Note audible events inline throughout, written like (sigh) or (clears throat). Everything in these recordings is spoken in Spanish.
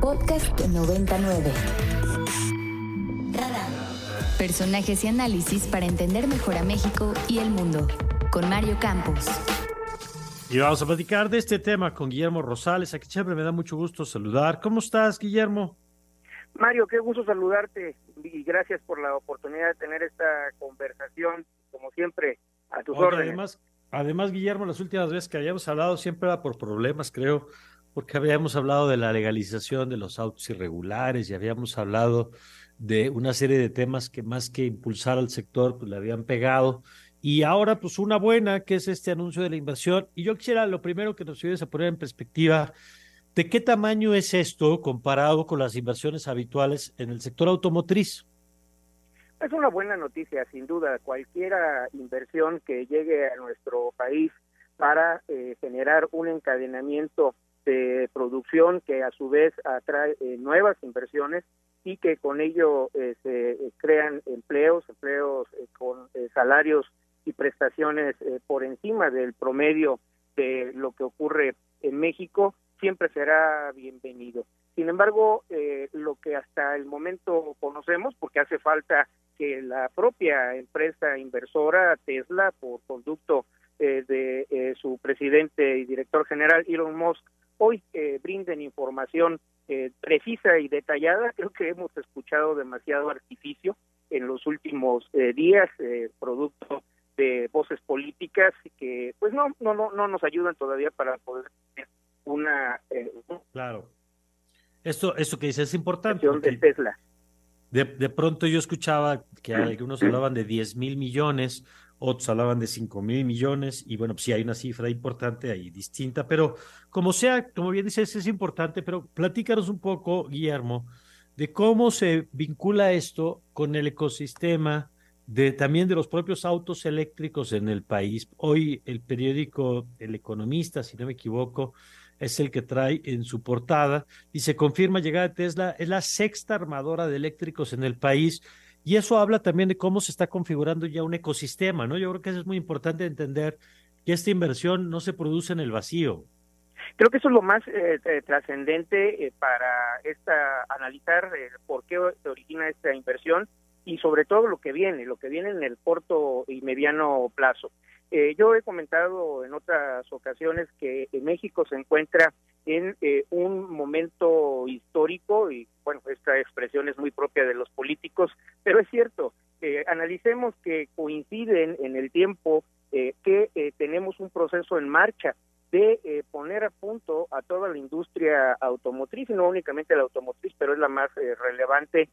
Podcast 99. Personajes y análisis para entender mejor a México y el mundo. Con Mario Campos. Y vamos a platicar de este tema con Guillermo Rosales, a quien siempre me da mucho gusto saludar. ¿Cómo estás, Guillermo? Mario, qué gusto saludarte y gracias por la oportunidad de tener esta conversación, como siempre, a tus órdenes. Además, además, Guillermo, las últimas veces que habíamos hablado siempre era por problemas, creo, porque habíamos hablado de la legalización de los autos irregulares y habíamos hablado de una serie de temas que más que impulsar al sector, pues le habían pegado. Y ahora, pues una buena, que es este anuncio de la inversión. Y yo quisiera lo primero que nos ayudes a poner en perspectiva, ¿de qué tamaño es esto comparado con las inversiones habituales en el sector automotriz? Es una buena noticia, sin duda. Cualquier inversión que llegue a nuestro país para eh, generar un encadenamiento de producción que a su vez atrae eh, nuevas inversiones y que con ello eh, se eh, crean empleos, empleos con salarios y prestaciones por encima del promedio de lo que ocurre en México, siempre será bienvenido. Sin embargo, lo que hasta el momento conocemos, porque hace falta que la propia empresa inversora Tesla, por conducto de su presidente y director general Elon Musk, hoy eh, brinden información eh, precisa y detallada. Creo que hemos escuchado demasiado artificio en los últimos eh, días, producto de voces políticas que, pues no, no, no, no nos ayudan todavía para poder tener una. claro. Esto, esto que dice es importante. De Tesla. De, de pronto yo escuchaba que (clears throat) algunos hablaban de 10 mil millones otros hablaban de 5 mil millones, y bueno, pues sí hay una cifra importante ahí distinta, pero como sea, como bien dices, es importante, pero platícanos un poco, Guillermo, de cómo se vincula esto con el ecosistema de también de los propios autos eléctricos en el país. Hoy el periódico El Economista, si no me equivoco, es el que trae en su portada y se confirma llegada de Tesla, es la sexta armadora de eléctricos en el país y eso habla también de cómo se está configurando ya un ecosistema, ¿no? Yo creo que eso es muy importante entender que esta inversión no se produce en el vacío. Creo que eso es lo más eh, eh, trascendente eh, para esta analizar por qué se origina esta inversión y sobre todo lo que viene, lo que viene en el corto y mediano plazo. yo he comentado en otras ocasiones que México se encuentra en eh, un momento histórico y bueno, esta expresión es muy propia de los políticos, pero es cierto, eh, analicemos que coinciden en el tiempo eh, que tenemos un proceso en marcha de poner a punto a toda la industria automotriz, y no únicamente la automotriz, pero es la más relevante,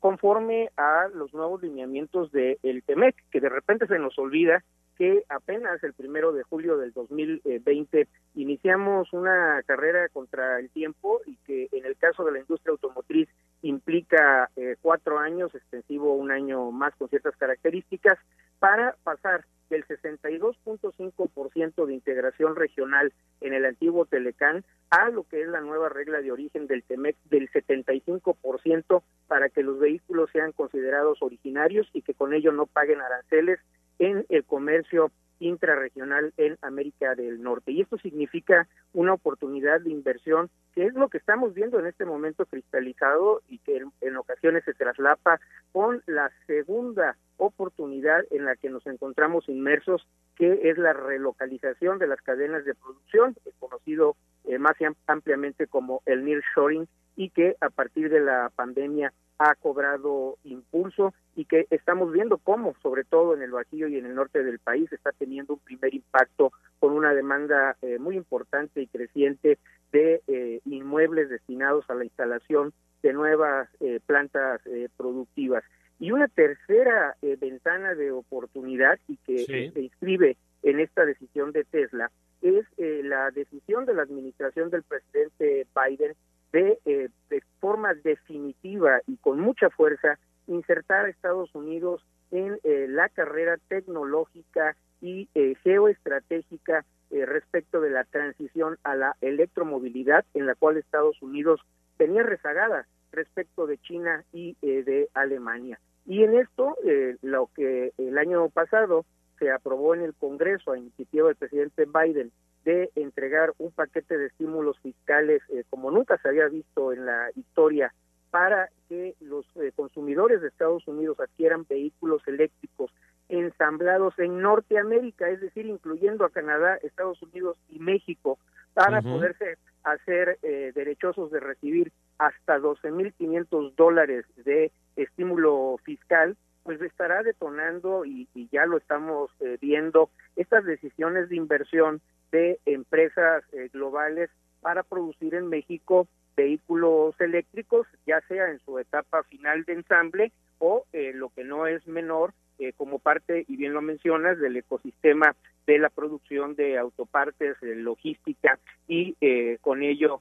conforme a los nuevos lineamientos del TEMEC, que de repente se nos olvida que apenas el primero de julio del 2020 iniciamos una carrera contra el tiempo y que en el caso de la industria automotriz implica eh, cuatro años, extensivo un año más con ciertas características, para pasar del 62.5% de integración regional en el antiguo Telecán a lo que es la nueva regla de origen del TEMEC del 75% para que los vehículos sean considerados originarios y que con ello no paguen aranceles en el comercio intrarregional en América del Norte. Y esto significa una oportunidad de inversión que es lo que estamos viendo en este momento cristalizado y que en, ocasiones se traslapa con la segunda oportunidad en la que nos encontramos inmersos, que es la relocalización de las cadenas de producción, conocido eh, más ampliamente como el nearshoring, y que a partir de la pandemia ha cobrado impulso y que estamos viendo cómo, sobre todo en el Bajío y en el norte del país, está teniendo un primer impacto con una demanda eh, muy importante y creciente de eh, inmuebles destinados a la instalación de nuevas eh, plantas productivas. Y una tercera ventana de oportunidad y que se inscribe en esta decisión de Tesla es la decisión de la administración del presidente Biden de, eh, de forma definitiva y con mucha fuerza insertar a Estados Unidos en eh, la carrera tecnológica y eh, geoestratégica respecto de la transición a la electromovilidad en la cual Estados Unidos tenía rezagada respecto de China y de Alemania. Y en esto, lo que el año pasado se aprobó en el Congreso a iniciativa del presidente Biden de entregar un paquete de estímulos fiscales eh, como nunca se había visto en la historia para que los eh, consumidores de Estados Unidos adquieran vehículos eléctricos ensamblados en Norteamérica, es decir, incluyendo a Canadá, Estados Unidos y México, para poderse hacer eh, derechosos de recibir hasta 12.500 dólares de estímulo fiscal, pues estará detonando y, y ya lo estamos eh, viendo estas decisiones de inversión de empresas eh, globales para producir en México vehículos eléctricos, ya sea en su etapa final de ensamble o eh, lo que no es menor, eh, como parte, y bien lo mencionas, del ecosistema de la producción de autopartes, logística y eh, con ello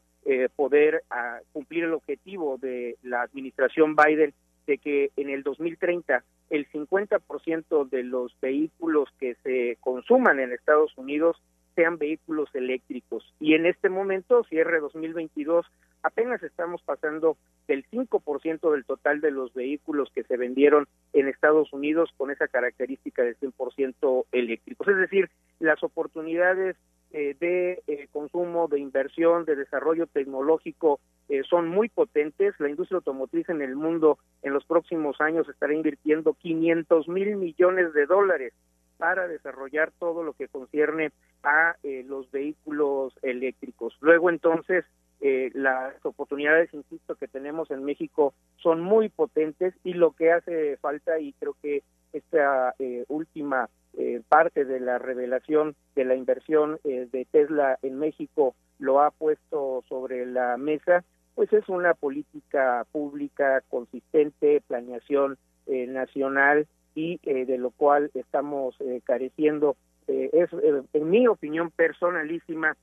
poder ah, cumplir el objetivo de la administración Biden de que en el 2030 el 50% de los vehículos que se consuman en Estados Unidos sean vehículos eléctricos. Y en este momento, cierre 2022, apenas estamos pasando del 5% del total de los vehículos que se vendieron en Estados Unidos con esa característica de 100% eléctricos. Es decir, las oportunidades eh, de eh, consumo, de inversión, de desarrollo tecnológico eh, son muy potentes. La industria automotriz en el mundo en los próximos años estará invirtiendo 500 mil millones de dólares para desarrollar todo lo que concierne a eh, los vehículos eléctricos. Luego entonces eh, las oportunidades, insisto, que tenemos en México son muy potentes y lo que hace falta, y creo que esta eh, última parte de la revelación de la inversión de Tesla en México lo ha puesto sobre la mesa, pues es una política pública consistente, planeación nacional y eh, de lo cual estamos eh, careciendo. Eh, es, en mi opinión personalísima,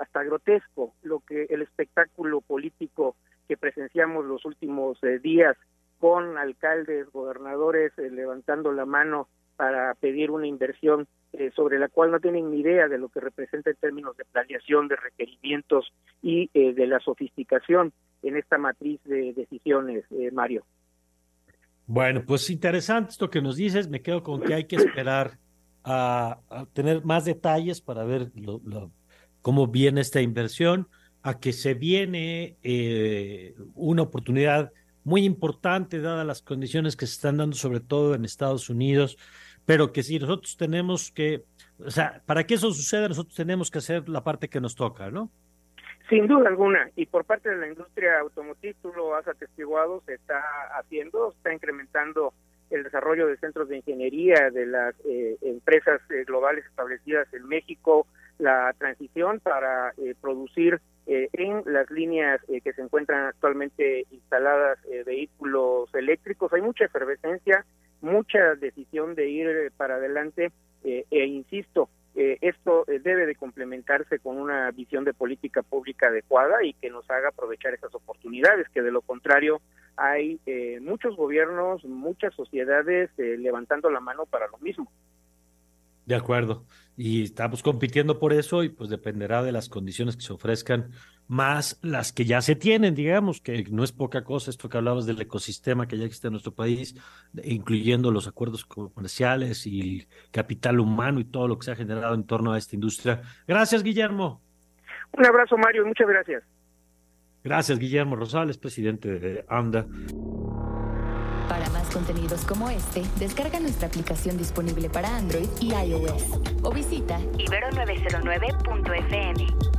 hasta grotesco lo que el espectáculo político que presenciamos los últimos días con alcaldes, gobernadores levantando la mano para pedir una inversión sobre la cual no tienen ni idea de lo que representa en términos de planeación, de requerimientos y de la sofisticación en esta matriz de decisiones, Mario. Bueno, pues interesante esto que nos dices. Me quedo con que hay que esperar a, tener más detalles para ver cómo viene esta inversión, a que se viene eh, una oportunidad muy importante dadas las condiciones que se están dando, sobre todo en Estados Unidos, pero que si nosotros tenemos que, o sea, para que eso suceda, nosotros tenemos que hacer la parte que nos toca, ¿no? Sin duda alguna, y por parte de la industria automotriz, tú lo has atestiguado, se está haciendo, está incrementando el desarrollo de centros de ingeniería de las eh, empresas eh, globales establecidas en México, la transición para eh, producir en las líneas que se encuentran actualmente instaladas vehículos eléctricos. Hay mucha efervescencia, mucha decisión de ir para adelante e insisto, eh, esto eh, debe de complementarse con una visión de política pública adecuada y que nos haga aprovechar esas oportunidades, que de lo contrario hay eh, muchos gobiernos, muchas sociedades levantando la mano para lo mismo. De acuerdo. Y estamos compitiendo por eso y pues dependerá de las condiciones que se ofrezcan, más las que ya se tienen, digamos, que no es poca cosa esto que hablabas del ecosistema que ya existe en nuestro país, incluyendo los acuerdos comerciales y el capital humano y todo lo que se ha generado en torno a esta industria. Gracias, Guillermo. Un abrazo, Mario, muchas gracias. Gracias, Guillermo Rosales, presidente de AMDA contenidos como este, descarga nuestra aplicación disponible para Android y iOS o visita ibero909.fm.